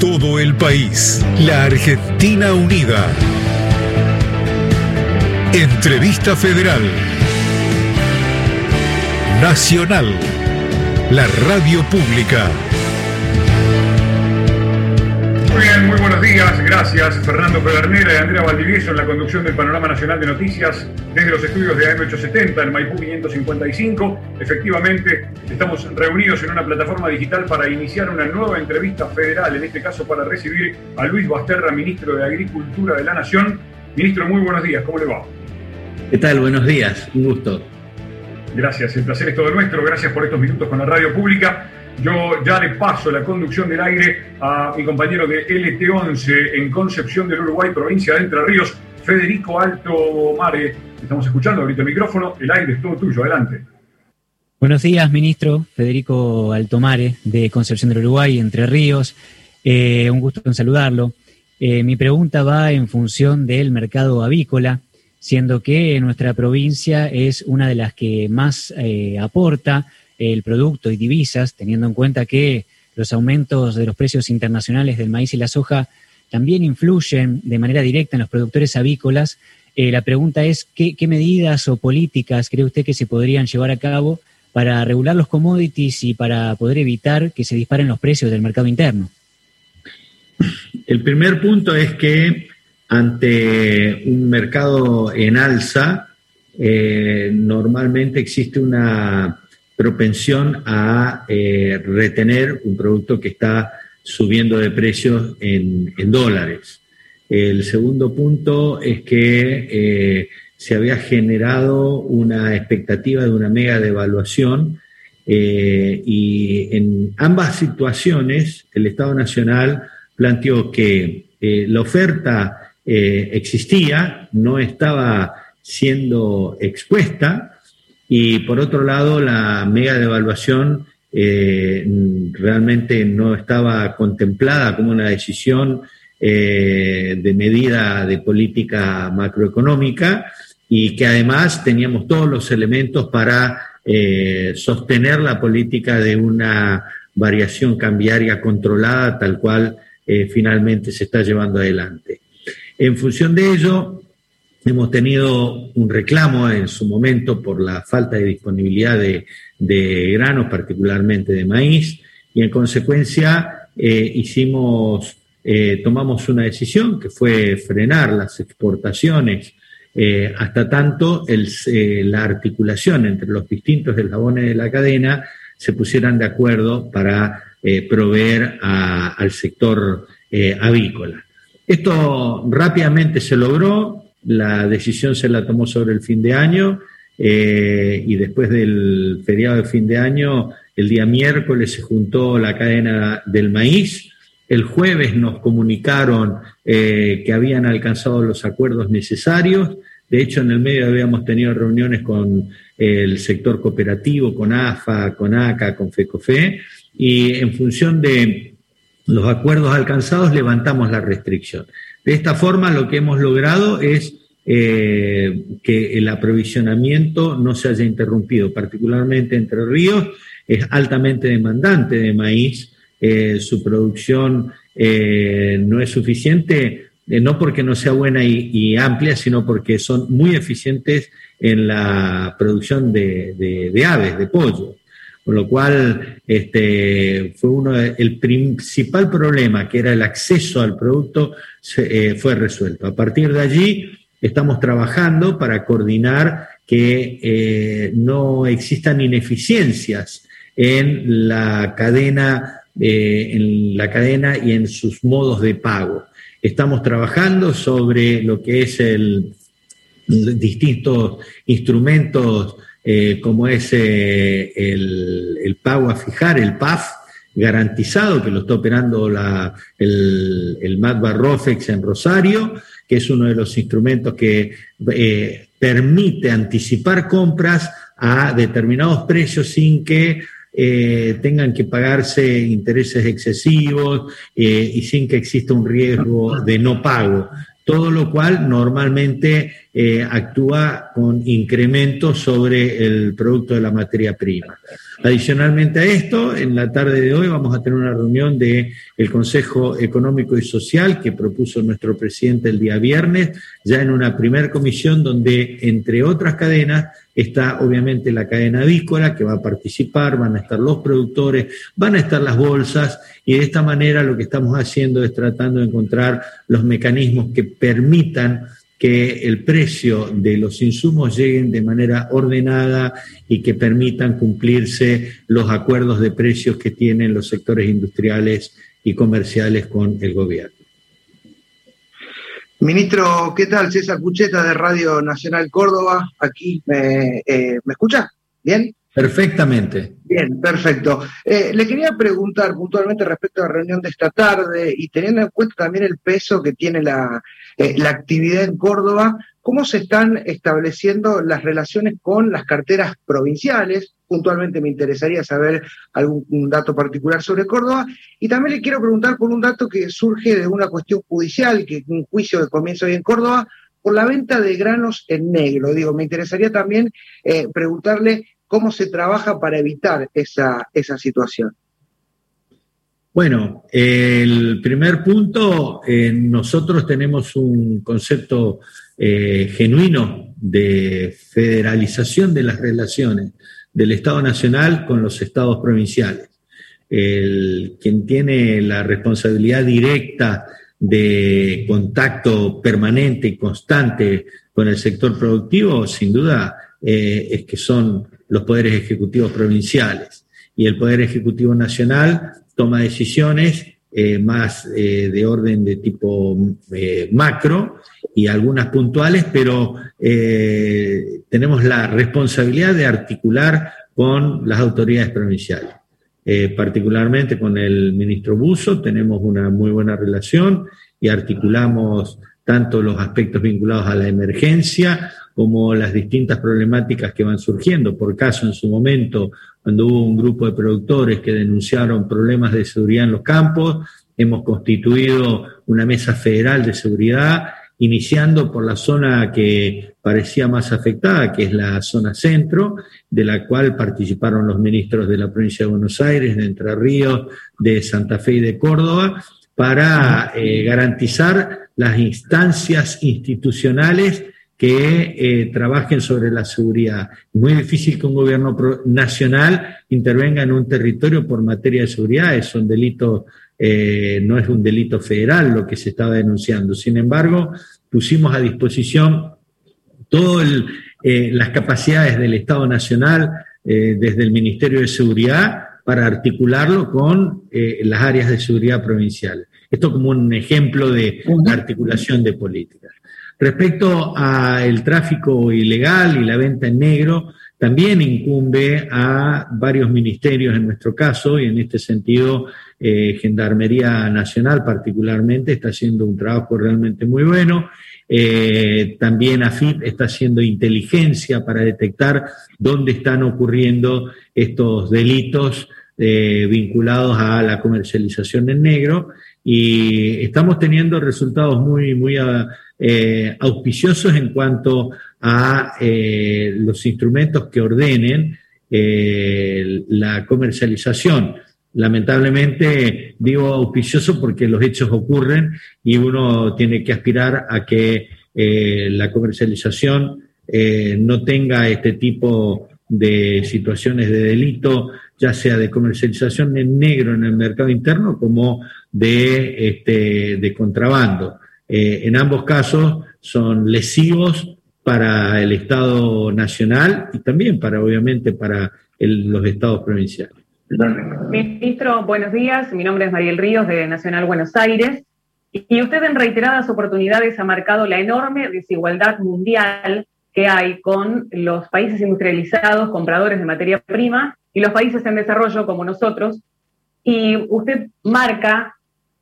todo el país. La Argentina Unida. Entrevista Federal. Nacional. La radio pública. Muy bien, muy buenos días. Gracias Fernando Pedernera y Andrea Valdivieso en la conducción del Panorama Nacional de Noticias desde los estudios de AM870 en Maipú 555. Efectivamente, estamos reunidos en una plataforma digital para iniciar una nueva entrevista federal, en este caso para recibir a Luis Basterra, ministro de Agricultura de la Nación. Ministro, muy buenos días. ¿Cómo le va? ¿Qué tal? Buenos días. Un gusto. Gracias, el placer es todo nuestro. Gracias por estos minutos con la radio pública. Yo ya le paso la conducción del aire a mi compañero de LT11 en Concepción del Uruguay, provincia de Entre Ríos, Federico Alto Mare. Estamos escuchando ahorita el micrófono, el aire es todo tuyo, adelante. Buenos días, ministro Federico Altomare, de Concepción del Uruguay, Entre Ríos. Eh, un gusto en saludarlo. Eh, mi pregunta va en función del mercado avícola, siendo que nuestra provincia es una de las que más eh, aporta el producto y divisas, teniendo en cuenta que los aumentos de los precios internacionales del maíz y la soja también influyen de manera directa en los productores avícolas. Eh, la pregunta es, ¿qué, medidas o políticas cree usted que se podrían llevar a cabo para regular los commodities y para poder evitar que se disparen los precios del mercado interno? El primer punto es que ante un mercado en alza, eh, normalmente existe una propensión a eh, retener un producto que está subiendo de precios en, dólares. El segundo punto es que eh, se había generado una expectativa de una mega devaluación eh, y en ambas situaciones el Estado Nacional planteó que la oferta existía, no estaba siendo expuesta, y por otro lado, la mega devaluación eh, realmente no estaba contemplada como una decisión eh, de medida de política macroeconómica y que además teníamos todos los elementos para eh, sostener la política de una variación cambiaria controlada tal cual finalmente se está llevando adelante. En función de ello, Hemos tenido un reclamo en su momento por la falta de disponibilidad de, granos, particularmente de maíz, y en consecuencia eh, hicimos, eh, tomamos una decisión que fue frenar las exportaciones eh, hasta tanto la articulación entre los distintos eslabones de la cadena se pusieran de acuerdo para proveer al sector avícola. Esto rápidamente se logró, la decisión se la tomó sobre el fin de año eh, y después del feriado de fin de año, el día miércoles se juntó la cadena del maíz. El jueves nos comunicaron eh, que habían alcanzado los acuerdos necesarios. De hecho, en el medio habíamos tenido reuniones con el sector cooperativo, con AFA, con ACA, con FECOFE, y en función de los acuerdos alcanzados levantamos la restricción. De esta forma, lo que hemos logrado es eh, que el aprovisionamiento no se haya interrumpido, particularmente Entre Ríos, es altamente demandante de maíz, eh, su producción eh, no es suficiente, no porque no sea buena y, amplia, sino porque son muy eficientes en la producción de aves, de pollo. Con lo cual, este, fue uno el principal problema, que era el acceso al producto, eh, fue resuelto. A partir de allí, estamos trabajando para coordinar que eh, no existan ineficiencias en la cadena, eh, en la cadena y en sus modos de pago. Estamos trabajando sobre lo que es el distintos instrumentos eh, como es eh, el, pago a fijar, el PAF, garantizado, que lo está operando la, el, el Rofex en Rosario, que es uno de los instrumentos que eh, permite anticipar compras a determinados precios sin que tengan que pagarse intereses excesivos y sin que exista un riesgo de no pago. Todo lo cual normalmente eh, actúa con incrementos sobre el producto de la materia prima. Adicionalmente a esto, en la tarde de hoy vamos a tener una reunión del el Consejo Económico y Social que propuso nuestro presidente el día viernes, ya en una primer comisión donde, entre otras cadenas, está obviamente la cadena avícola que va a participar, van a estar los productores, van a estar las bolsas y de esta manera lo que estamos haciendo es tratando de encontrar los mecanismos que permitan que el precio de los insumos lleguen de manera ordenada y que permitan cumplirse los acuerdos de precios que tienen los sectores industriales y comerciales con el gobierno. Ministro, ¿qué tal? César Cucheta de Radio Nacional Córdoba. Aquí, ¿me, eh, ¿me escucha? ¿Bien? Perfectamente. Bien, perfecto. Eh, le quería preguntar puntualmente respecto a la reunión de esta tarde y teniendo en cuenta también el peso que tiene la, eh, la actividad en Córdoba, ¿cómo se están estableciendo las relaciones con las carteras provinciales? Puntualmente me interesaría saber algún dato particular sobre Córdoba. Y también le quiero preguntar por un dato que surge de una cuestión judicial, que un juicio que comienza hoy en Córdoba, por la venta de granos en negro. Digo, me interesaría también eh, preguntarle cómo se trabaja para evitar esa, esa situación. Bueno, el primer punto, eh, nosotros tenemos un concepto eh, genuino de federalización de las relaciones del Estado Nacional con los estados provinciales. El, quien tiene la responsabilidad directa de contacto permanente y constante con el sector productivo, sin duda, eh, es que son los poderes ejecutivos provinciales. Y el Poder Ejecutivo Nacional toma decisiones eh, más eh, de orden de tipo eh, macro y algunas puntuales, pero tenemos la responsabilidad de articular con las autoridades provinciales. particularmente con el ministro Buzo tenemos una muy buena relación y articulamos tanto los aspectos vinculados a la emergencia como las distintas problemáticas que van surgiendo. Por caso, en su momento, cuando hubo un grupo de productores que denunciaron problemas de seguridad en los campos, hemos constituido una mesa federal de seguridad, iniciando por la zona que parecía más afectada, que es la zona centro, de la cual participaron los ministros de la provincia de Buenos Aires, de Entre Ríos, de Santa Fe y de Córdoba, para eh, garantizar las instancias institucionales que eh, trabajen sobre la seguridad. Es muy difícil que un gobierno nacional intervenga en un territorio por materia de seguridad, es un delito, eh, no es un delito federal lo que se estaba denunciando. Sin embargo, pusimos a disposición todas eh, las capacidades del Estado Nacional desde el Ministerio de Seguridad para articularlo con las áreas de seguridad provinciales. Esto como un ejemplo de articulación de políticas. Respecto al tráfico ilegal y la venta en negro, también incumbe a varios ministerios en nuestro caso, y en este sentido, eh, Gendarmería Nacional particularmente está haciendo un trabajo realmente muy bueno. Eh, también AFIP está haciendo inteligencia para detectar dónde están ocurriendo estos delitos eh, vinculados a la comercialización en negro y estamos teniendo resultados muy, muy eh, auspiciosos en cuanto a eh, los instrumentos que ordenen eh, la comercialización. Lamentablemente digo auspicioso porque los hechos ocurren y uno tiene que aspirar a que la comercialización no tenga este tipo de situaciones de delito, ya sea de comercialización en negro en el mercado interno como de, este, de contrabando. Eh, en ambos casos son lesivos para el Estado nacional y también para, obviamente, para los estados provinciales. Ministro, buenos días. Mi nombre es Mariel Ríos de Nacional Buenos Aires. Y usted en reiteradas oportunidades ha marcado la enorme desigualdad mundial que hay con los países industrializados, compradores de materia prima, y los países en desarrollo como nosotros. Y usted marca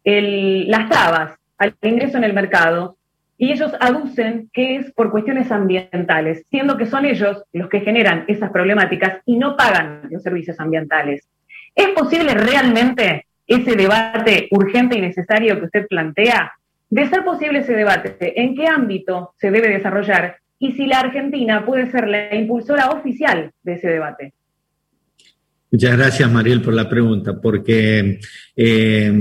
las trabas al ingreso en el mercado y ellos aducen que es por cuestiones ambientales, siendo que son ellos los que generan esas problemáticas y no pagan los servicios ambientales. ¿Es posible realmente ese debate urgente y necesario que usted plantea De ser posible ese debate, ¿en qué ámbito se debe desarrollar? Y si la Argentina puede ser la impulsora oficial de ese debate. Muchas gracias, Mariel, por la pregunta, porque eh,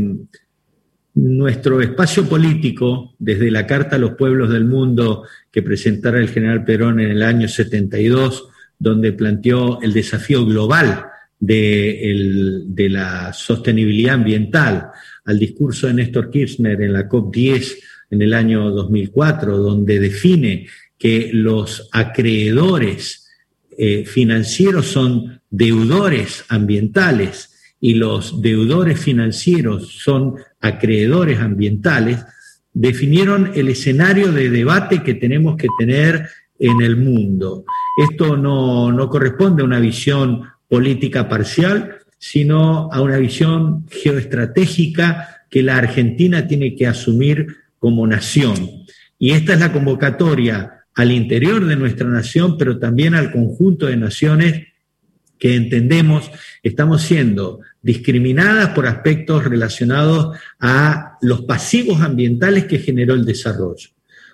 nuestro espacio político, desde la Carta a los Pueblos del Mundo que presentara el general Perón en el año 72, donde planteó el desafío global de, la sostenibilidad ambiental, al discurso de Néstor Kirchner en la COP10 en el año 2004, donde define que los acreedores eh, financieros son deudores ambientales y los deudores financieros son acreedores ambientales, definieron el escenario de debate que tenemos que tener en el mundo. Esto no, no corresponde a una visión política parcial, sino a una visión geoestratégica que la Argentina tiene que asumir como nación. Y esta es la convocatoria al interior de nuestra nación, pero también al conjunto de naciones que entendemos estamos siendo discriminadas por aspectos relacionados a los pasivos ambientales que generó el desarrollo.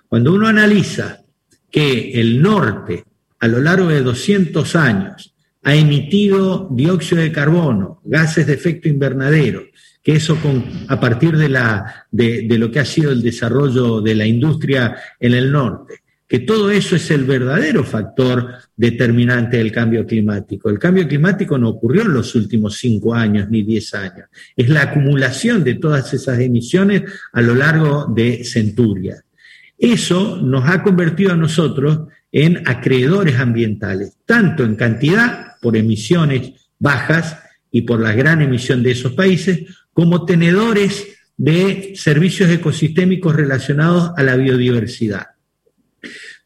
Cuando uno analiza que el norte, a lo largo de 200 años, ha emitido dióxido de carbono, gases de efecto invernadero, que eso con, a partir de, la, de, lo que ha sido el desarrollo de la industria en el norte, que todo eso es el verdadero factor determinante del cambio climático. El cambio climático no ocurrió en los últimos cinco años ni diez años, es la acumulación de todas esas emisiones a lo largo de centurias. Eso nos ha convertido a nosotros en acreedores ambientales, tanto en cantidad por emisiones bajas y por la gran emisión de esos países, como tenedores de servicios ecosistémicos relacionados a la biodiversidad.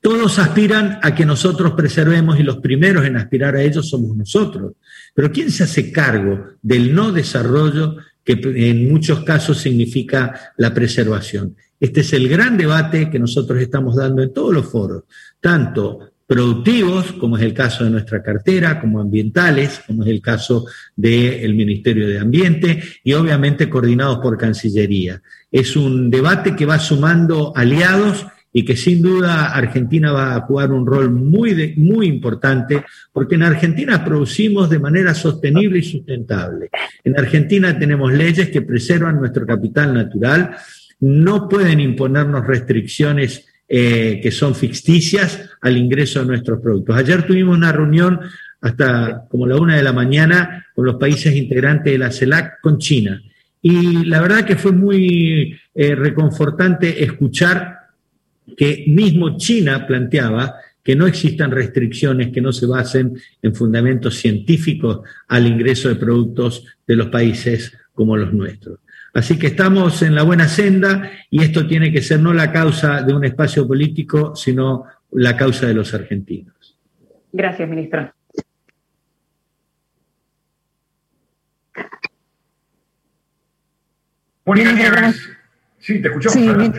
Todos aspiran a que nosotros preservemos y los primeros en aspirar a ello somos nosotros. Pero ¿quién se hace cargo del no desarrollo que en muchos casos significa la preservación? Este es el gran debate que nosotros estamos dando en todos los foros, tanto productivos, como es el caso de nuestra cartera, como ambientales, como es el caso del Ministerio de Ambiente, y obviamente coordinados por Cancillería. Es un debate que va sumando aliados y que sin duda Argentina va a jugar un rol muy, muy importante, porque en Argentina producimos de manera sostenible y sustentable. En Argentina tenemos leyes que preservan nuestro capital natural, no pueden imponernos restricciones eh, que son ficticias al ingreso de nuestros productos. Ayer tuvimos una reunión hasta como la una de la mañana con los países integrantes de la CELAC con China. Y la verdad que fue muy eh, reconfortante escuchar que mismo China planteaba que no existan restricciones que no se basen en fundamentos científicos al ingreso de productos de los países como los nuestros. Así que estamos en la buena senda y esto tiene que ser no la causa de un espacio político, sino la causa de los argentinos. Gracias, ministra. Mónica Sí, te escuchamos.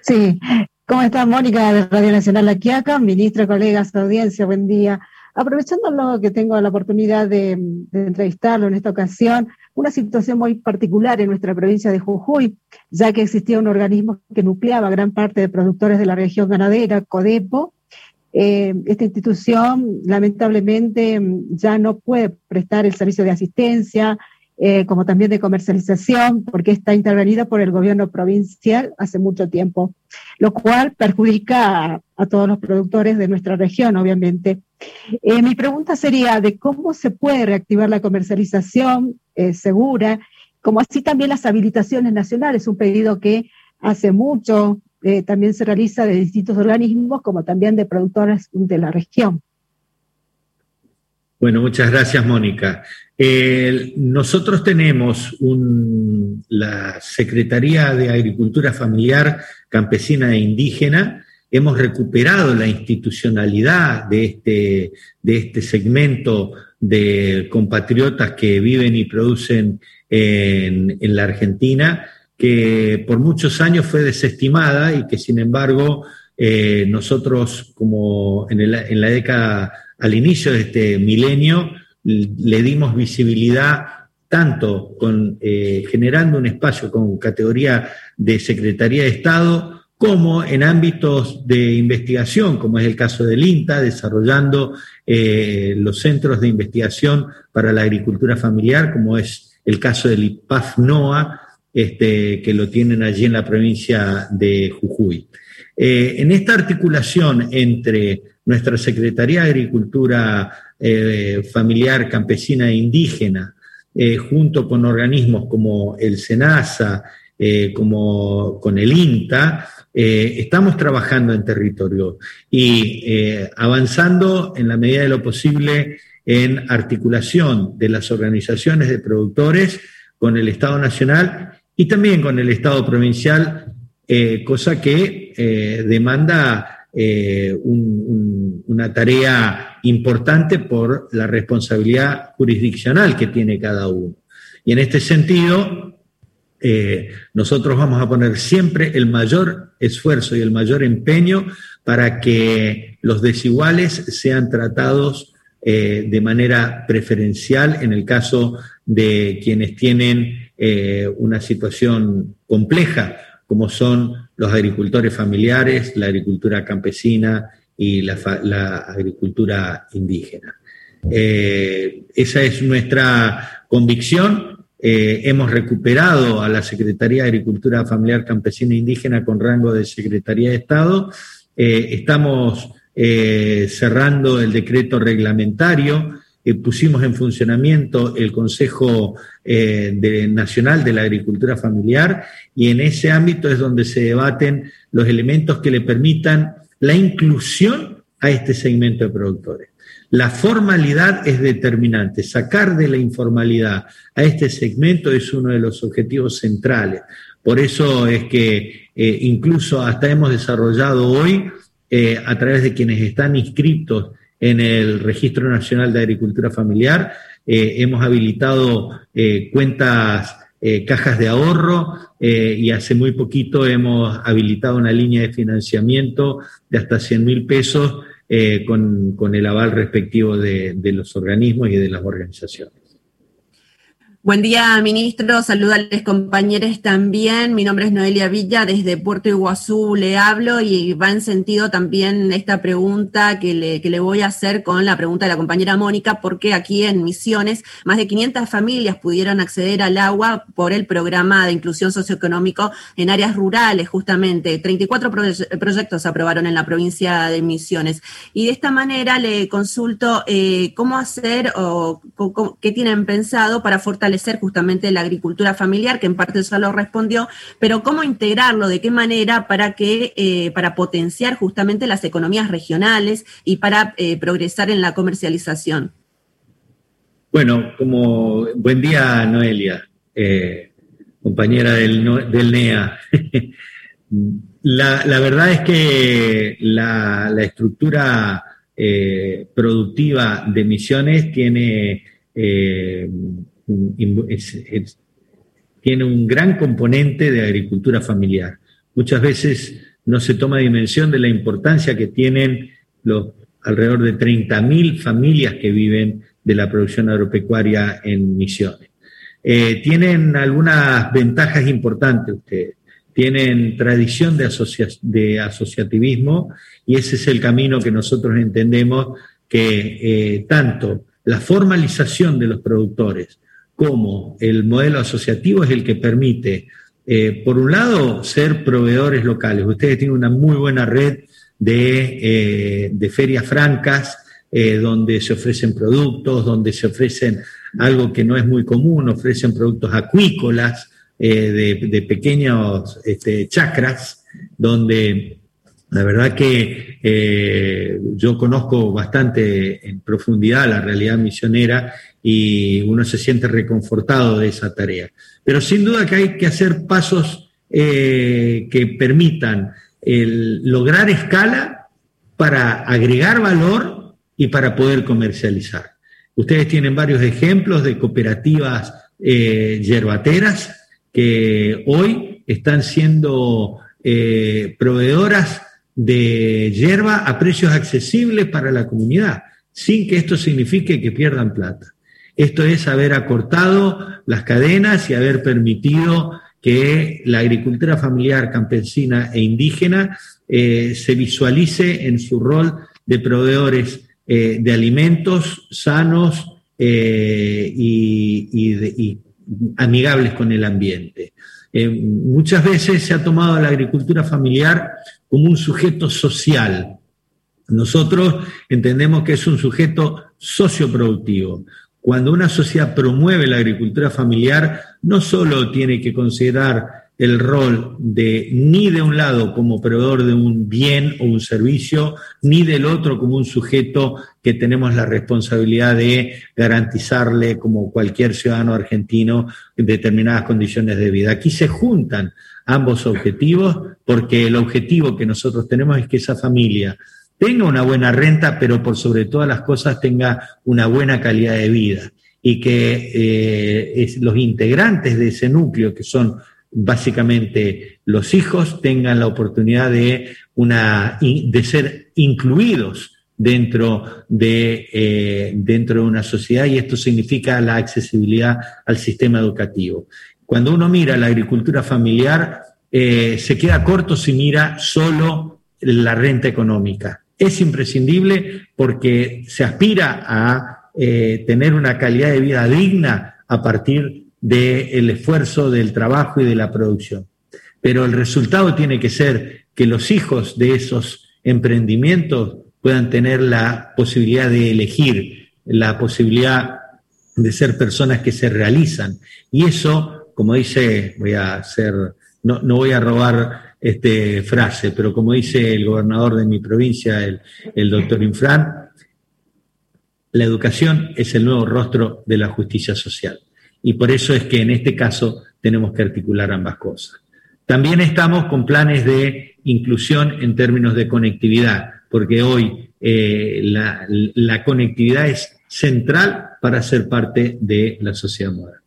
Sí, ¿cómo estás, Mónica, de Radio Nacional La Quiaca? Ministra, colegas, audiencia, buen día. Aprovechando lo que tengo la oportunidad de, entrevistarlo en esta ocasión, una situación muy particular en nuestra provincia de Jujuy, ya que existía un organismo que nucleaba gran parte de productores de la región ganadera, CODEPO. Eh, esta institución lamentablemente ya no puede prestar el servicio de asistencia, eh, como también de comercialización, porque está intervenida por el gobierno provincial hace mucho tiempo, lo cual perjudica a, todos los productores de nuestra región, obviamente. Eh, mi pregunta sería de cómo se puede reactivar la comercialización eh, segura, como así también las habilitaciones nacionales, un pedido que hace mucho también se realiza de distintos organismos, como también de productores de la región. Bueno, muchas gracias, Mónica. nosotros tenemos la Secretaría de Agricultura Familiar Campesina e Indígena. Hemos recuperado la institucionalidad de este, de este segmento de compatriotas que viven y producen en, la Argentina, que por muchos años fue desestimada y que sin embargo eh, nosotros como en, en la década al inicio de este milenio le dimos visibilidad tanto eh, generando un espacio con categoría de Secretaría de Estado, como en ámbitos de investigación, como es el caso del INTA, desarrollando eh, los centros de investigación para la agricultura familiar, como es el caso del IPAF-NOA, este, que lo tienen allí en la provincia de Jujuy. Eh, en esta articulación entre nuestra Secretaría de Agricultura eh, Familiar, Campesina e Indígena, junto con organismos como el SENASA, como con el INTA, eh, estamos trabajando en territorio y eh, avanzando en la medida de lo posible en articulación de las organizaciones de productores con el Estado Nacional y también con el Estado Provincial, eh, cosa que demanda una tarea importante por la responsabilidad jurisdiccional que tiene cada uno. Y en este sentido, eh, nosotros vamos a poner siempre el mayor esfuerzo y el mayor empeño para que los desiguales sean tratados eh, de manera preferencial en el caso de quienes tienen eh, una situación compleja, como son los agricultores familiares, la agricultura campesina y la, agricultura indígena. esa es nuestra convicción eh, hemos recuperado a la Secretaría de Agricultura Familiar Campesina Indígena con rango de Secretaría de Estado. Eh, estamos eh, cerrando el decreto reglamentario. pusimos en funcionamiento el Consejo Nacional de la Agricultura Familiar y en ese ámbito es donde se debaten los elementos que le permitan la inclusión a este segmento de productores. La formalidad es determinante. Sacar de la informalidad a este segmento es uno de los objetivos centrales. Por eso es que eh, incluso hasta hemos desarrollado hoy, eh, a través de quienes están inscritos en el Registro Nacional de Agricultura Familiar, eh, hemos habilitado cuentas, cajas de ahorro y hace muy poquito hemos habilitado una línea de financiamiento de hasta 100 mil pesos eh, con, con, el aval respectivo de, de los organismos y de las organizaciones. Buen día, ministro. Saludos compañeros también. Mi nombre es Noelia Villa, desde Puerto Iguazú le hablo y va en sentido también esta pregunta que le, que le voy a hacer con la pregunta de la compañera Mónica, porque aquí en Misiones más de 500 familias pudieron acceder al agua por el programa de inclusión socioeconómico en áreas rurales, justamente. 34 proyectos aprobaron en la provincia de Misiones. Y de esta manera le consulto eh, cómo hacer o qué tienen pensado para fortalecer ser justamente la agricultura familiar, que en parte ya lo respondió, pero cómo integrarlo, de qué manera para que, eh, para potenciar justamente las economías regionales y para eh, progresar en la comercialización. Bueno, como buen día, Noelia, eh, compañera del, NEA. la, verdad es que la, la estructura productiva de Misiones tiene tiene un gran componente de agricultura familiar. Muchas veces no se toma dimensión de la importancia que tienen los alrededor de 30.000 familias que viven de la producción agropecuaria en Misiones. Eh, tienen algunas ventajas importantes ustedes. Tienen tradición de, de, asociativismo y ese es el camino que nosotros entendemos que eh, tanto la formalización de los productores cómo el modelo asociativo es el que permite, eh, por un lado, ser proveedores locales. Ustedes tienen una muy buena red de, eh, ferias francas eh, donde se ofrecen productos, donde se ofrecen algo que no es muy común, ofrecen productos acuícolas de, pequeños este, chacras, donde la verdad que eh, yo conozco bastante en profundidad la realidad misionera y uno se siente reconfortado de esa tarea. Pero sin duda que hay que hacer pasos eh, que permitan lograr escala para agregar valor y para poder comercializar. Ustedes tienen varios ejemplos de cooperativas eh, yerbateras que hoy están siendo proveedoras de hierba a precios accesibles para la comunidad, sin que esto signifique que pierdan plata. Esto es haber acortado las cadenas y haber permitido que la agricultura familiar campesina e indígena eh, se visualice en su rol de proveedores eh, de alimentos sanos eh, y, amigables con el ambiente. muchas veces se ha tomado la agricultura familiar como un sujeto social. Nosotros entendemos que es un sujeto socioproductivo, cuando una sociedad promueve la agricultura familiar, no solo tiene que considerar el rol de ni de un lado como proveedor de un bien o un servicio, ni del otro como un sujeto que tenemos la responsabilidad de garantizarle, como cualquier ciudadano argentino, determinadas condiciones de vida. Aquí se juntan ambos objetivos porque el objetivo que nosotros tenemos es que esa familia tenga una buena renta, pero por sobre todas las cosas tenga una buena calidad de vida y que eh, los integrantes de ese núcleo, que son básicamente los hijos, tengan la oportunidad de, una, de ser incluidos dentro de, eh, dentro de una sociedad y esto significa la accesibilidad al sistema educativo. Cuando uno mira la agricultura familiar, eh, se queda corto si mira solo la renta económica es imprescindible porque se aspira a eh, tener una calidad de vida digna a partir del esfuerzo, del trabajo y de la producción. Pero el resultado tiene que ser que los hijos de esos emprendimientos puedan tener la posibilidad de elegir, la posibilidad de ser personas que se realizan. Y eso, como dice, voy a hacer, no, no voy a robar este, frase, pero como dice el gobernador de mi provincia, el, doctor Infran, la educación es el nuevo rostro de la justicia social. Y por eso es que en este caso tenemos que articular ambas cosas. También estamos con planes de inclusión en términos de conectividad, porque hoy eh, la, conectividad es central para ser parte de la sociedad moderna.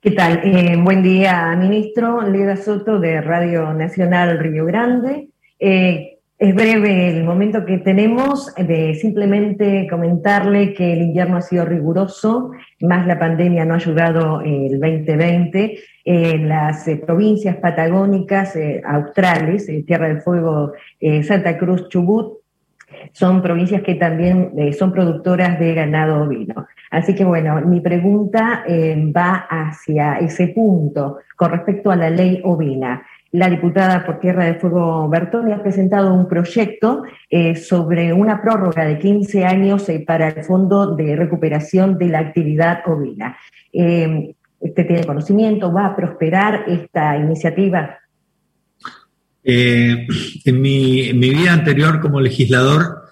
¿Qué tal? Eh, buen día, ministro. Leda Soto de Radio Nacional Río Grande. Eh, es breve el momento que tenemos de simplemente comentarle que el invierno ha sido riguroso, más la pandemia no ha ayudado el 2020. En las eh, provincias patagónicas australes, Tierra del Fuego, Santa Cruz, Chubut, son provincias que también son productoras de ganado ovino. Así que bueno, mi pregunta eh, va hacia ese punto con respecto a la ley ovina. La diputada por Tierra de Fuego Bertoni ha presentado un proyecto eh, sobre una prórroga de 15 años eh, para el Fondo de Recuperación de la Actividad Ovina. ¿Usted tiene conocimiento? ¿Va a prosperar esta iniciativa? en mi vida anterior como legislador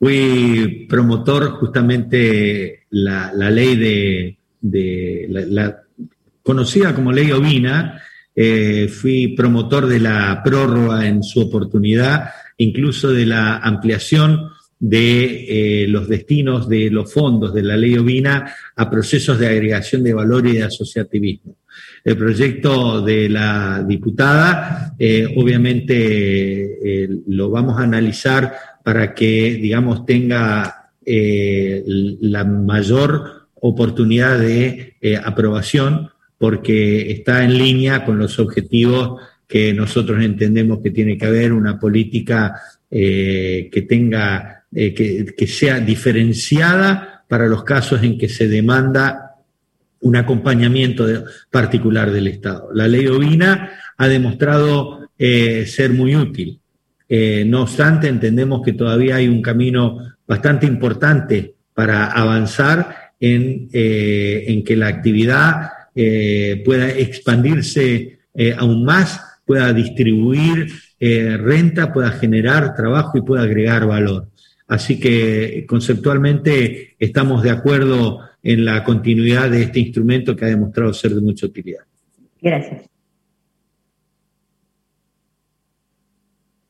Fui promotor justamente la, la ley de, la, conocida como ley ovina, eh, fui promotor de la prórroga en su oportunidad, incluso de la ampliación de eh, los destinos de los fondos de la ley ovina a procesos de agregación de valor y de asociativismo. El proyecto de la diputada, eh, obviamente lo vamos a analizar para que, digamos, tenga la mayor oportunidad de aprobación porque está en línea con los objetivos que nosotros entendemos que tiene que haber una política eh, que tenga, que, sea diferenciada para los casos en que se demanda un acompañamiento particular del Estado. La ley ovina ha demostrado ser muy útil. Eh, no obstante, entendemos que todavía hay un camino bastante importante para avanzar en, eh, que la actividad eh, pueda expandirse aún más, pueda distribuir renta, pueda generar trabajo y pueda agregar valor. Así que conceptualmente estamos de acuerdo en la continuidad de este instrumento que ha demostrado ser de mucha utilidad. Gracias.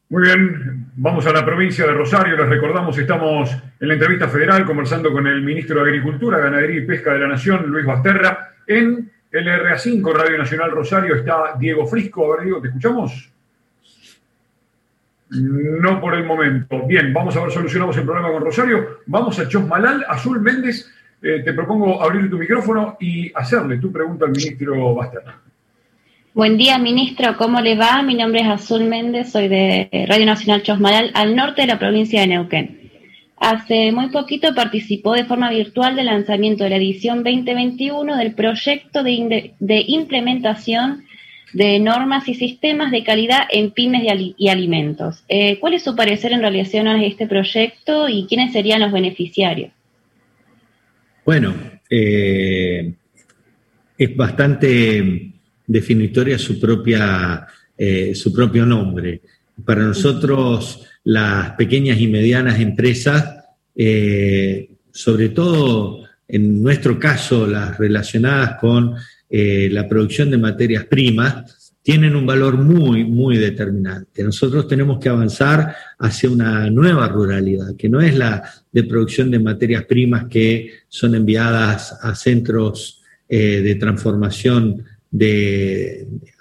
Muy bien, vamos a la provincia de Rosario. Les recordamos, estamos en la entrevista federal conversando con el ministro de Agricultura, Ganadería y Pesca de la Nación, Luis Basterra. En el RA5, Radio Nacional Rosario, está Diego Frisco. A ver, Diego, ¿te escuchamos? No por el momento. Bien, vamos a ver, solucionamos el problema con Rosario. Vamos a Chosmalal. Azul Méndez eh, te propongo abrir tu micrófono y hacerle tu pregunta al ministro Baster. Buen día, ministro. ¿Cómo le va? Mi nombre es Azul Méndez, soy de Radio Nacional Chosmalal, al norte de la provincia de Neuquén. Hace muy poquito participó de forma virtual del lanzamiento de la edición 2021 del proyecto de, implementación de normas y sistemas de calidad en pymes y, alimentos. Eh, ¿Cuál es su parecer en relación a este proyecto y quiénes serían los beneficiarios? Bueno, eh, es bastante definitoria su, propia, eh, su propio nombre. Para nosotros, las pequeñas y medianas empresas, eh, sobre todo en nuestro caso, las relacionadas con la producción de materias primas, tienen un valor muy, muy determinante. Nosotros tenemos que avanzar hacia una nueva ruralidad, que no es la de producción de materias primas que son enviadas a centros eh, de transformación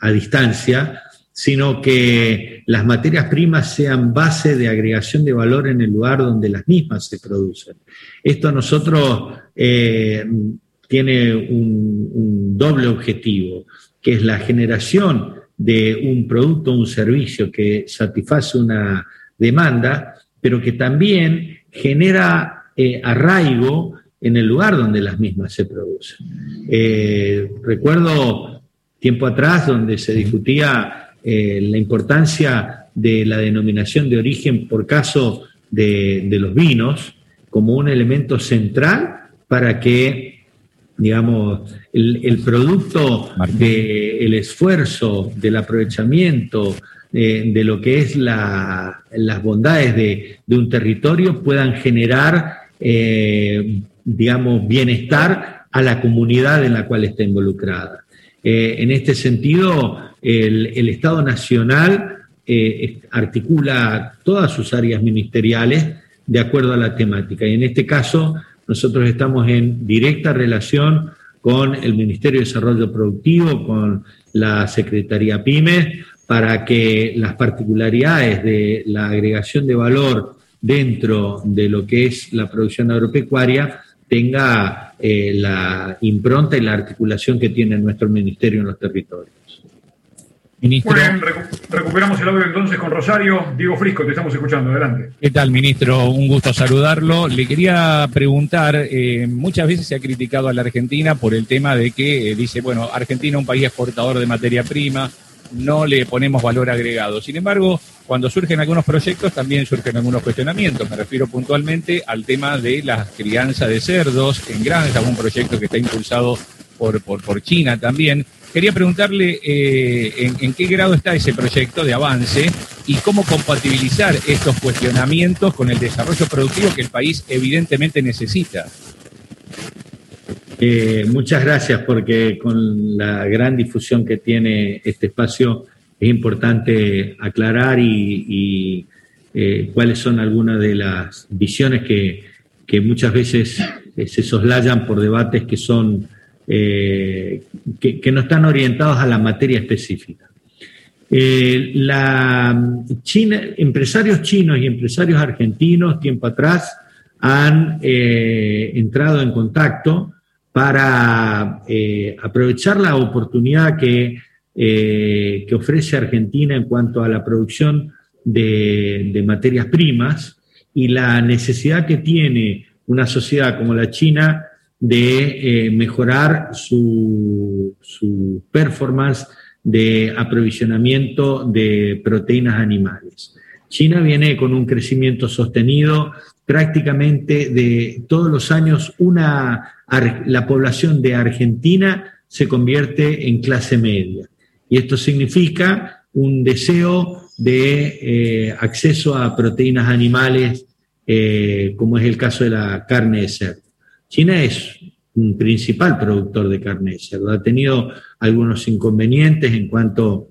a distancia, sino que las materias primas sean base de agregación de valor en el lugar donde las mismas se producen. Esto a nosotros eh, tiene un doble objetivo que es la generación de un producto o un servicio que satisface una demanda, pero que también genera eh, arraigo en el lugar donde las mismas se producen. Eh, recuerdo tiempo atrás donde se discutía eh, la importancia de la denominación de origen por caso de los vinos como un elemento central para que digamos, el, producto del esfuerzo, del aprovechamiento, de, lo que es las bondades de, un territorio puedan generar, eh, digamos, bienestar a la comunidad en la cual está involucrada. Eh, en este sentido, el, Estado Nacional eh, articula todas sus áreas ministeriales de acuerdo a la temática. Y en este caso, nosotros estamos en directa relación con el Ministerio de Desarrollo Productivo, con la Secretaría PYME, para que las particularidades de la agregación de valor dentro de lo que es la producción agropecuaria tenga eh, la impronta y la articulación que tiene nuestro ministerio en los territorios. Ministro. Muy bien, recuperamos el audio entonces con Rosario. Diego Frisco, te estamos escuchando. Adelante. ¿Qué tal, ministro? Un gusto saludarlo. Le quería preguntar, eh, muchas veces se ha criticado a la Argentina por el tema de que eh, dice, bueno, Argentina es un país exportador de materia prima, no le ponemos valor agregado. Sin embargo, cuando surgen algunos proyectos también surgen algunos cuestionamientos. Me refiero puntualmente al tema de la crianza de cerdos en granja, un proyecto que está impulsado por, por, China también. Quería preguntarle eh, en, qué grado está ese proyecto de avance y cómo compatibilizar estos cuestionamientos con el desarrollo productivo que el país evidentemente necesita. Eh, muchas gracias porque con la gran difusión que tiene este espacio es importante aclarar y, eh, cuáles son algunas de las visiones que, muchas veces se soslayan por debates que son eh, que, no están orientados a la materia específica. Eh, empresarios chinos y empresarios argentinos tiempo atrás han eh, entrado en contacto para aprovechar la oportunidad que, que, ofrece Argentina en cuanto a la producción de, materias primas y la necesidad que tiene una sociedad como la China de eh, mejorar su, performance de aprovisionamiento de proteínas animales. China viene con un crecimiento sostenido prácticamente de todos los años una, la población de Argentina se convierte en clase media. Y esto significa un deseo de eh, acceso a proteínas animales, eh, como es el caso de la carne de cerdo. China es un principal productor de carne de cerdo. Ha tenido algunos inconvenientes en cuanto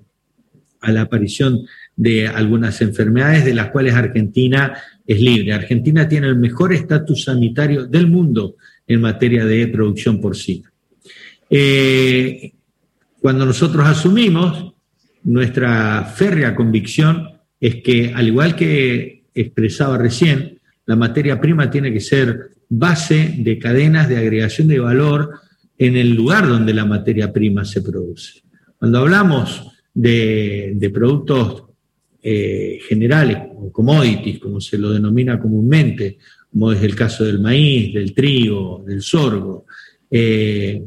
a la aparición de algunas enfermedades de las cuales Argentina es libre. Argentina tiene el mejor estatus sanitario del mundo en materia de producción porcina. Eh, cuando nosotros asumimos, nuestra férrea convicción es que, al igual que expresaba recién, la materia prima tiene que ser base de cadenas de agregación de valor en el lugar donde la materia prima se produce. Cuando hablamos de, productos eh, generales, o commodities, como se lo denomina comúnmente, como es el caso del maíz, del trigo, del sorgo, eh,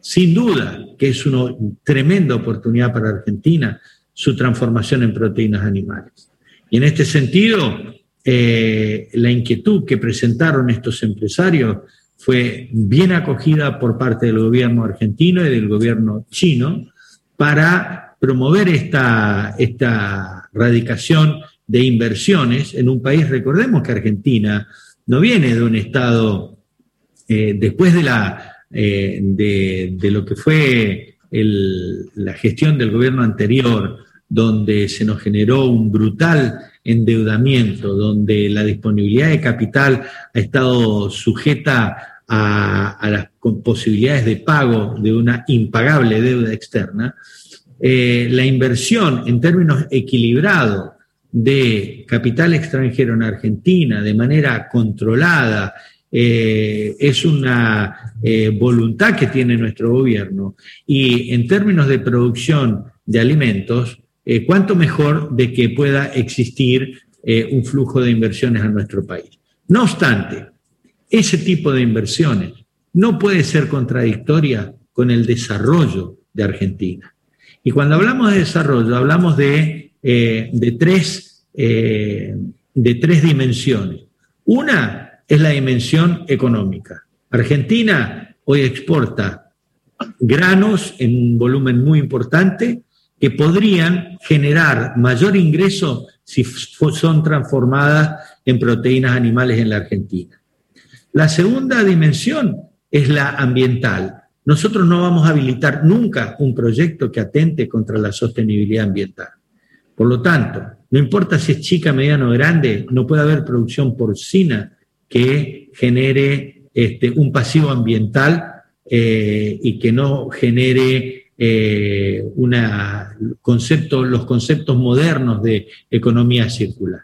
sin duda que es una tremenda oportunidad para Argentina su transformación en proteínas animales. Y en este sentido, eh, la inquietud que presentaron estos empresarios fue bien acogida por parte del gobierno argentino y del gobierno chino para promover esta, esta radicación de inversiones en un país, recordemos que Argentina no viene de un estado, eh, después de, la, eh, de, lo que fue la gestión del gobierno anterior, donde se nos generó un brutal endeudamiento, donde la disponibilidad de capital ha estado sujeta a, las posibilidades de pago de una impagable deuda externa, eh, la inversión en términos equilibrados de capital extranjero en Argentina de manera controlada eh, es una eh, voluntad que tiene nuestro gobierno y en términos de producción de alimentos eh, cuánto mejor de que pueda existir un flujo de inversiones a nuestro país. No obstante, ese tipo de inversiones no puede ser contradictoria con el desarrollo de Argentina. Y cuando hablamos de desarrollo, hablamos de, de, tres, de tres dimensiones. Una es la dimensión económica. Argentina hoy exporta granos en un volumen muy importante, que podrían generar mayor ingreso si son transformadas en proteínas animales en la Argentina. La segunda dimensión es la ambiental. Nosotros no vamos a habilitar nunca un proyecto que atente contra la sostenibilidad ambiental. Por lo tanto, no importa si es chica, mediana o grande, no puede haber producción porcina que genere este, un pasivo ambiental eh, y que no genere eh, una concepto, los conceptos modernos de economía circular.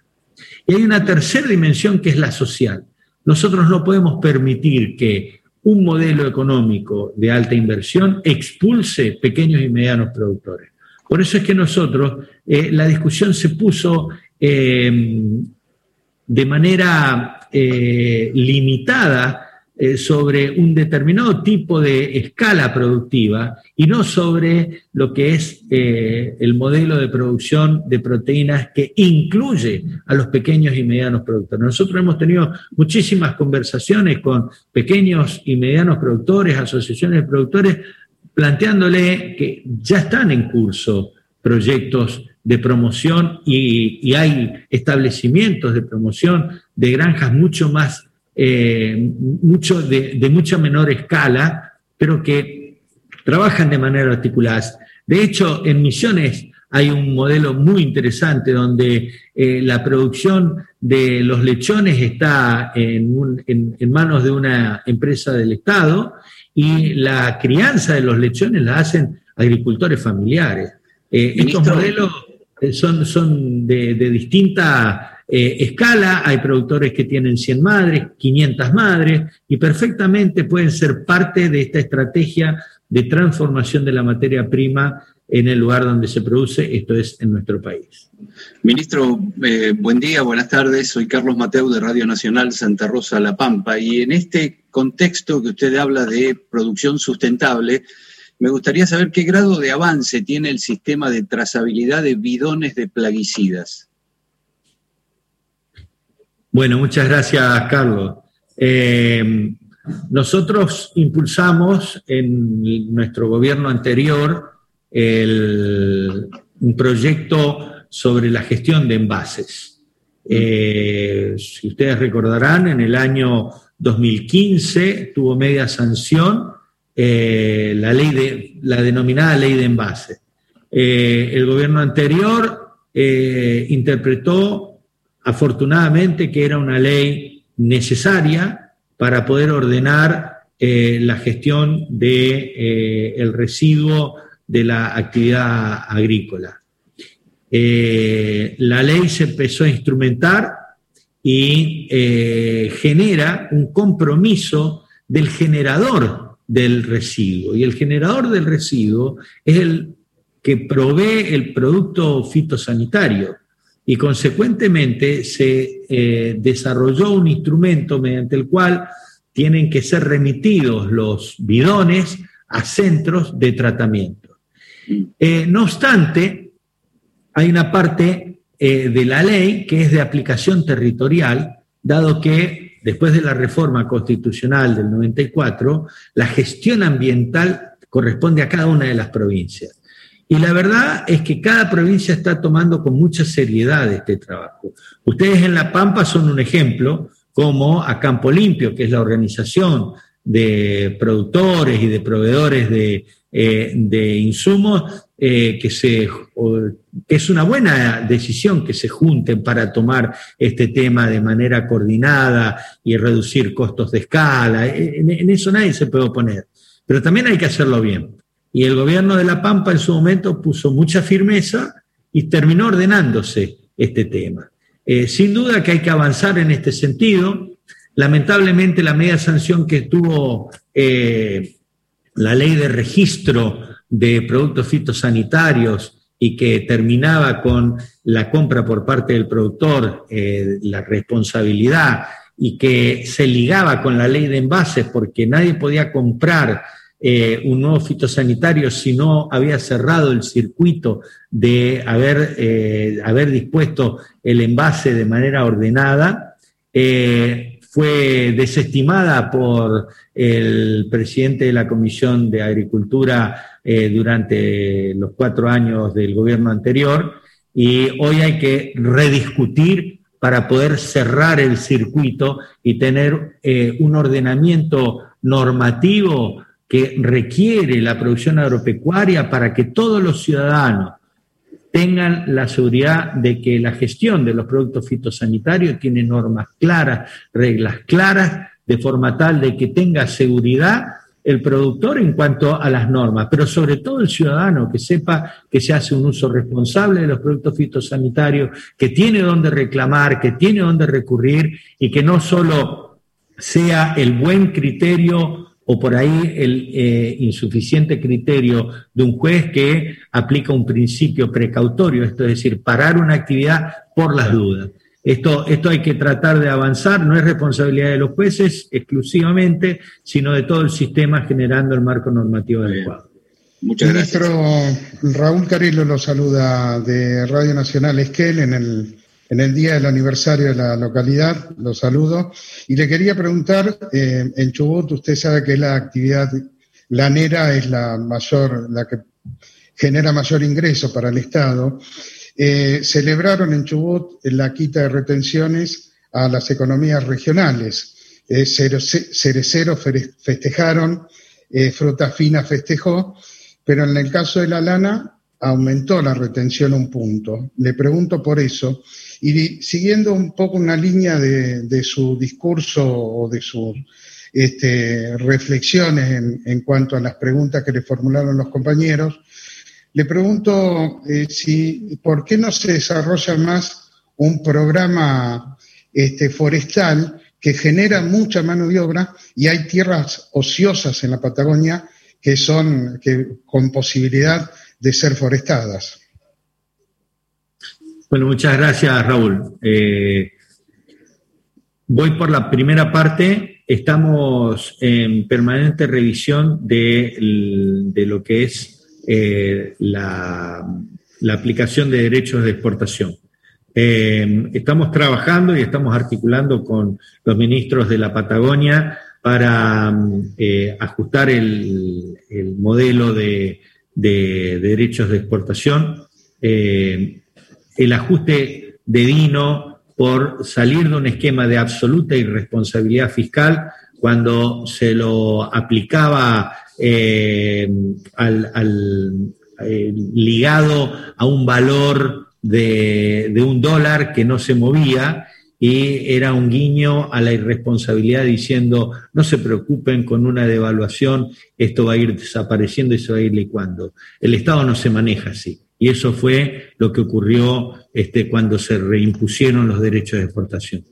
Y hay una tercera dimensión que es la social. Nosotros no podemos permitir que un modelo económico de alta inversión expulse pequeños y medianos productores. Por eso es que nosotros, eh, la discusión se puso de manera limitada eh, sobre un determinado tipo de escala productiva y no sobre lo que es eh, el modelo de producción de proteínas que incluye a los pequeños y medianos productores. Nosotros hemos tenido muchísimas conversaciones con pequeños y medianos productores, asociaciones de productores, planteándole que ya están en curso proyectos de promoción y hay establecimientos de promoción de granjas mucho más eh, mucho de, mucha menor escala, pero que trabajan de manera articulada. De hecho, en Misiones hay un modelo muy interesante donde eh, la producción de los lechones está en, manos de una empresa del Estado y la crianza de los lechones la hacen agricultores familiares. Eh, estos modelos son, son de, de distinta eh, escala, hay productores que tienen 100 madres, 500 madres, y perfectamente pueden ser parte de esta estrategia de transformación de la materia prima en el lugar donde se produce, esto es en nuestro país. Ministro, eh, buen día, buenas tardes. Soy Carlos Mateu de Radio Nacional Santa Rosa La Pampa y en este contexto que usted habla de producción sustentable, me gustaría saber qué grado de avance tiene el sistema de trazabilidad de bidones de plaguicidas. Bueno, muchas gracias, Carlos. Eh, nosotros impulsamos en nuestro gobierno anterior un proyecto sobre la gestión de envases. Eh, si ustedes recordarán, en el año 2015 tuvo media sanción eh, la, ley de, la denominada ley de envases. el gobierno anterior interpretó afortunadamente que era una ley necesaria para poder ordenar eh, la gestión del de, eh, residuo de la actividad agrícola. Eh, la ley se empezó a instrumentar y genera un compromiso del generador del residuo. Y el generador del residuo es el que provee el producto fitosanitario. Y consecuentemente se eh, desarrolló un instrumento mediante el cual tienen que ser remitidos los bidones a centros de tratamiento. Eh, no obstante, hay una parte eh, de la ley que es de aplicación territorial, dado que después de la reforma constitucional del 94, la gestión ambiental corresponde a cada una de las provincias. Y la verdad es que cada provincia está tomando con mucha seriedad este trabajo. Ustedes en La Pampa son un ejemplo, como a Campo Limpio, que es la organización de productores y de proveedores de, eh, insumos, eh, que se es una buena decisión que se junten para tomar este tema de manera coordinada y reducir costos de escala. En, eso nadie se puede oponer. Pero también hay que hacerlo bien. Y el gobierno de La Pampa en su momento puso mucha firmeza y terminó ordenándose este tema. Eh, sin duda que hay que avanzar en este sentido. Lamentablemente la media sanción que tuvo eh, la ley de registro de productos fitosanitarios y que terminaba con la compra por parte del productor, eh, la responsabilidad, y que se ligaba con la ley de envases porque nadie podía comprar eh, un nuevo fitosanitario si no había cerrado el circuito de haber, eh, haber dispuesto el envase de manera ordenada fue desestimada por el presidente de la Comisión de Agricultura eh, durante los cuatro años del gobierno anterior y hoy hay que rediscutir para poder cerrar el circuito y tener eh, un ordenamiento normativo que requiere la producción agropecuaria para que todos los ciudadanos tengan la seguridad de que la gestión de los productos fitosanitarios tiene normas claras, reglas claras, de forma tal de que tenga seguridad el productor en cuanto a las normas, pero sobre todo el ciudadano que sepa que se hace un uso responsable de los productos fitosanitarios, que tiene donde reclamar, que tiene donde recurrir y que no solo sea el buen criterio o por ahí el eh, insuficiente criterio de un juez que aplica un principio precautorio, esto es decir, parar una actividad por las dudas. Esto, esto hay que tratar de avanzar, no es responsabilidad de los jueces exclusivamente, sino de todo el sistema generando el marco normativo adecuado. Muchas gracias. Ministro Raúl Carrillo lo saluda de Radio Nacional Esquel en el en el día del aniversario de la localidad, lo saludo. Y le quería preguntar, eh, en Chubut usted sabe que la actividad lanera es la mayor, la que genera mayor ingreso para el Estado. Eh, celebraron en Chubut la quita de retenciones a las economías regionales. Eh, Cerecero festejaron, eh, Fruta Fina festejó, pero en el caso de la lana aumentó la retención un punto. Le pregunto por eso y siguiendo un poco una línea de, su discurso o de sus este, reflexiones en, cuanto a las preguntas que le formularon los compañeros, le pregunto eh, si por qué no se desarrolla más un programa este, forestal que genera mucha mano de obra y hay tierras ociosas en la Patagonia que son que, con posibilidad de ser forestadas. Bueno, muchas gracias, Raúl. Eh, voy por la primera parte. Estamos en permanente revisión de, lo que es eh, la, aplicación de derechos de exportación. Eh, estamos trabajando y estamos articulando con los ministros de la Patagonia para ajustar el, modelo de, derechos de exportación el ajuste de Dino por salir de un esquema de absoluta irresponsabilidad fiscal cuando se lo aplicaba eh, al, eh, ligado a un valor de, de, un dólar que no se movía y era un guiño a la irresponsabilidad diciendo no se preocupen con una devaluación, esto va a ir desapareciendo y se va a ir licuando. El Estado no se maneja así. Y eso fue lo que ocurrió este, cuando se reimpusieron los derechos de exportación.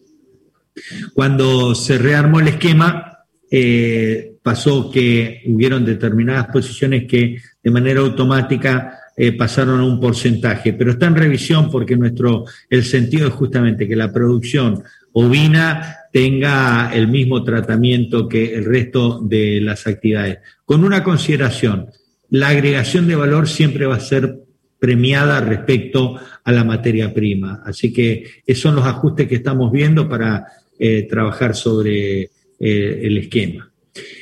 Cuando se rearmó el esquema, eh, pasó que hubieron determinadas posiciones que de manera automática eh, pasaron a un porcentaje, pero está en revisión porque nuestro, el sentido es justamente que la producción ovina tenga el mismo tratamiento que el resto de las actividades. Con una consideración, la agregación de valor siempre va a ser premiada respecto a la materia prima. Así que esos son los ajustes que estamos viendo para eh, trabajar sobre eh, el esquema.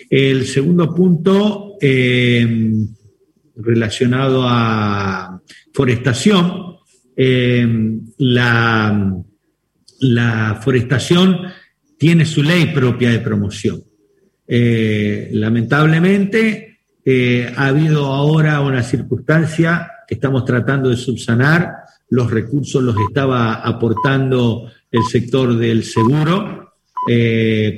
El segundo punto, relacionado a forestación, eh, la, la, forestación tiene su ley propia de promoción. Eh, lamentablemente, eh, ha habido ahora una circunstancia estamos tratando de subsanar, los recursos los estaba aportando el sector del seguro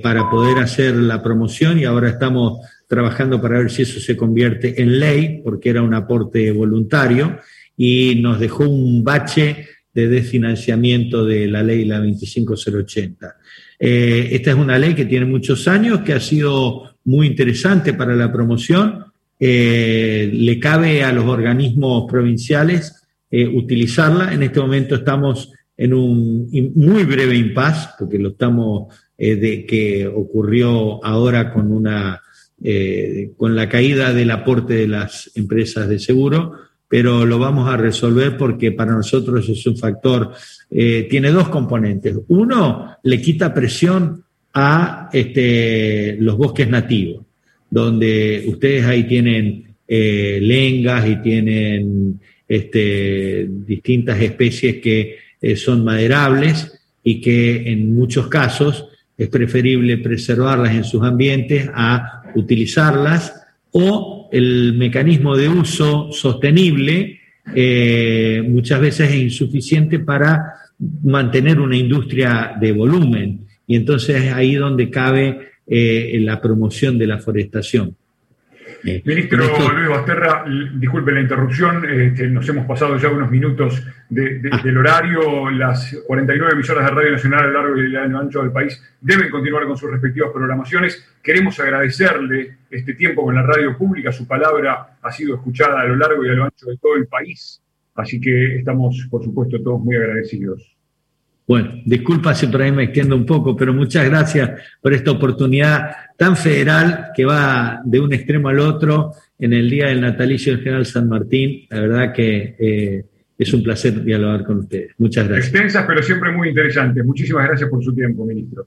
para poder hacer la promoción y ahora estamos trabajando para ver si eso se convierte en ley, porque era un aporte voluntario, y nos dejó un bache de desfinanciamiento de la ley la 25080. Eh, esta es una ley que tiene muchos años, que ha sido muy interesante para la promoción. Eh, le cabe a los organismos provinciales eh, utilizarla. En este momento estamos en un muy breve impasse, porque lo estamos de que ocurrió ahora con una eh, con la caída del aporte de las empresas de seguro, pero lo vamos a resolver porque para nosotros es un factor, eh, tiene dos componentes. Uno, le quita presión a este, los bosques nativos, donde ustedes ahí tienen eh, lengas y tienen este, distintas especies que son maderables y que en muchos casos es preferible preservarlas en sus ambientes a utilizarlas, o el mecanismo de uso sostenible eh, muchas veces es insuficiente para mantener una industria de volumen. Y entonces es ahí donde cabe eh, la promoción de la forestación. Ministro Luis Basterra, disculpe la interrupción, este, nos hemos pasado ya unos minutos ah. del horario. Las 49 emisoras de Radio Nacional a lo largo y a lo ancho del país deben continuar con sus respectivas programaciones. Queremos agradecerle este tiempo con la radio pública. Su palabra ha sido escuchada a lo largo y a lo ancho de todo el país. Así que estamos, por supuesto, todos muy agradecidos. Bueno, disculpa si por ahí me extiendo un poco, pero muchas gracias por esta oportunidad tan federal que va de un extremo al otro en el día del natalicio del general San Martín. La verdad que eh, es un placer dialogar con ustedes. Muchas gracias. Extensas, pero siempre muy interesantes. Muchísimas gracias por su tiempo, ministro.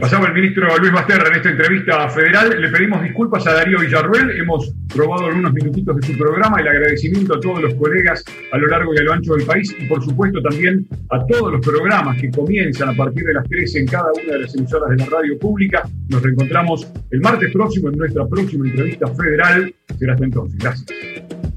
Pasaba el ministro Luis Basterra en esta entrevista federal. Le pedimos disculpas a Darío Villarruel. Hemos robado algunos minutitos de su programa. El agradecimiento a todos los colegas a lo largo y a lo ancho del país y, por supuesto, también a todos los programas que comienzan a partir de las 13 en cada una de las emisoras de la radio pública. Nos reencontramos el martes próximo en nuestra próxima entrevista federal. Será hasta entonces. Gracias.